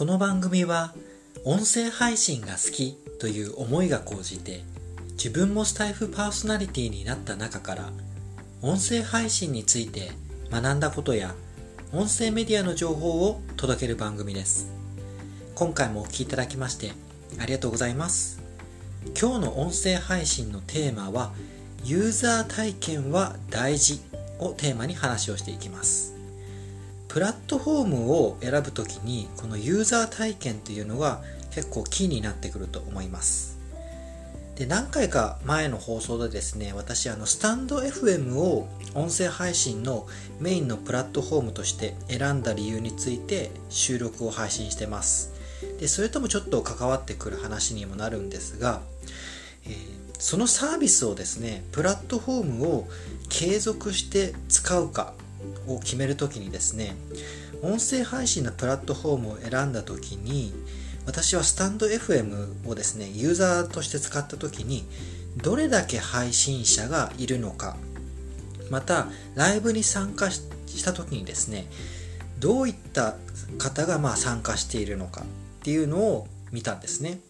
この番組は音声配信が好きという思いが高じて自分もスタイフパーソナリティになった中から音声配信について学んだことや音声メディアの情報を届ける番組です。今回もお聴きいただきましてありがとうございます。今日の音声配信のテーマはユーザー体験は大事をテーマに話をしていきます。プラットフォームを選ぶときにこのユーザー体験というのが結構キーになってくると思います。で何回か前の放送でですね私あのスタンド FM を音声配信のメインのプラットフォームとして選んだ理由について収録を配信してます。でそれともちょっと関わってくる話にもなるんですが、えー、そのサービスをですねプラットフォームを継続して使うかを決めるときにですね音声配信のプラットフォームを選んだときに私はスタンド FM をですねユーザーとして使ったときにどれだけ配信者がいるのかまたライブに参加した時にですねどういった方がまあ参加しているのかっていうのを見たんですね。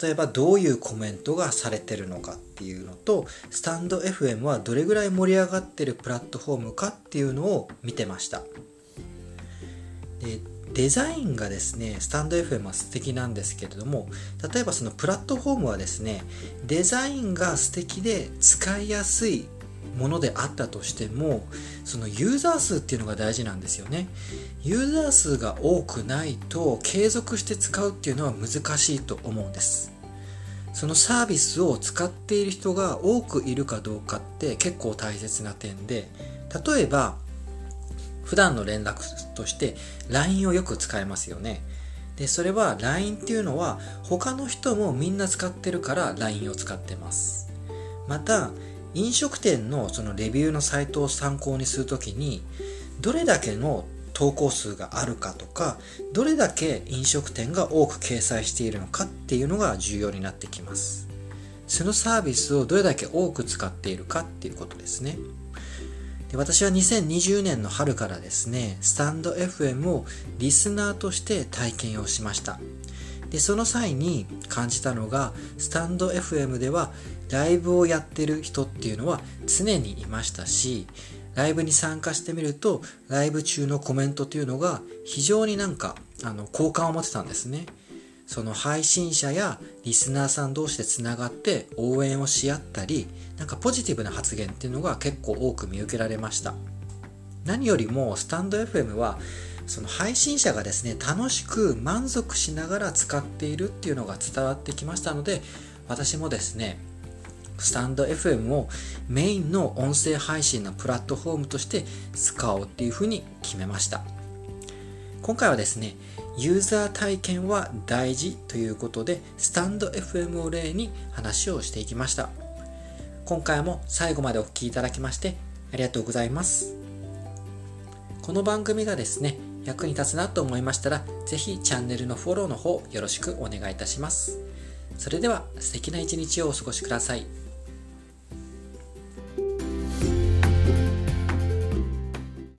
例えばどういうコメントがされてるのかっていうのとスタンド FM はどれぐらい盛り上がってるプラットフォームかっていうのを見てました。でデザインがですねスタンド FM は素敵なんですけれども例えばそのプラットフォームはですねデザインが素敵で使いやすいものであったとしてもそのユーザー数っていうのが大事なんですよね。ユーザー数が多くないと継続して使うっていうのは難しいと思うんです。そのサービスを使っている人が多くいるかどうかって結構大切な点で例えば普段の連絡として LINE をよく使いますよね。でそれは LINE っていうのは他の人もみんな使ってるから LINE を使ってます。また飲食店のそのレビューのサイトを参考にするときにどれだけの投稿数があるかとかどれだけ飲食店が多く掲載しているのかっていうのが重要になってきます。そのサービスをどれだけ多く使っているかっていうことですね。で私は2020年の春からですねスタンド FM をリスナーとして体験をしました。でその際に感じたのがスタンド FM ではライブをやってる人っていうのは常にいましたしライブに参加してみるとライブ中のコメントというのが非常になんかあの好感を持ってたんですね。その配信者やリスナーさん同士でつながって応援をし合ったりなんかポジティブな発言っていうのが結構多く見受けられました。何よりもスタンド FM はその配信者がですね楽しく満足しながら使っているっていうのが伝わってきましたので私もですねスタンド FM をメインの音声配信のプラットフォームとして使おうっていうふうに決めました。今回はですねユーザー体験は大事ということでスタンド FM を例に話をしていきました。今回も最後までお聴きいただきましてありがとうございます。この番組がですね役に立つなと思いましたら是非チャンネルのフォローの方よろしくお願いいたしますそれでは素敵な一日をお過ごしください。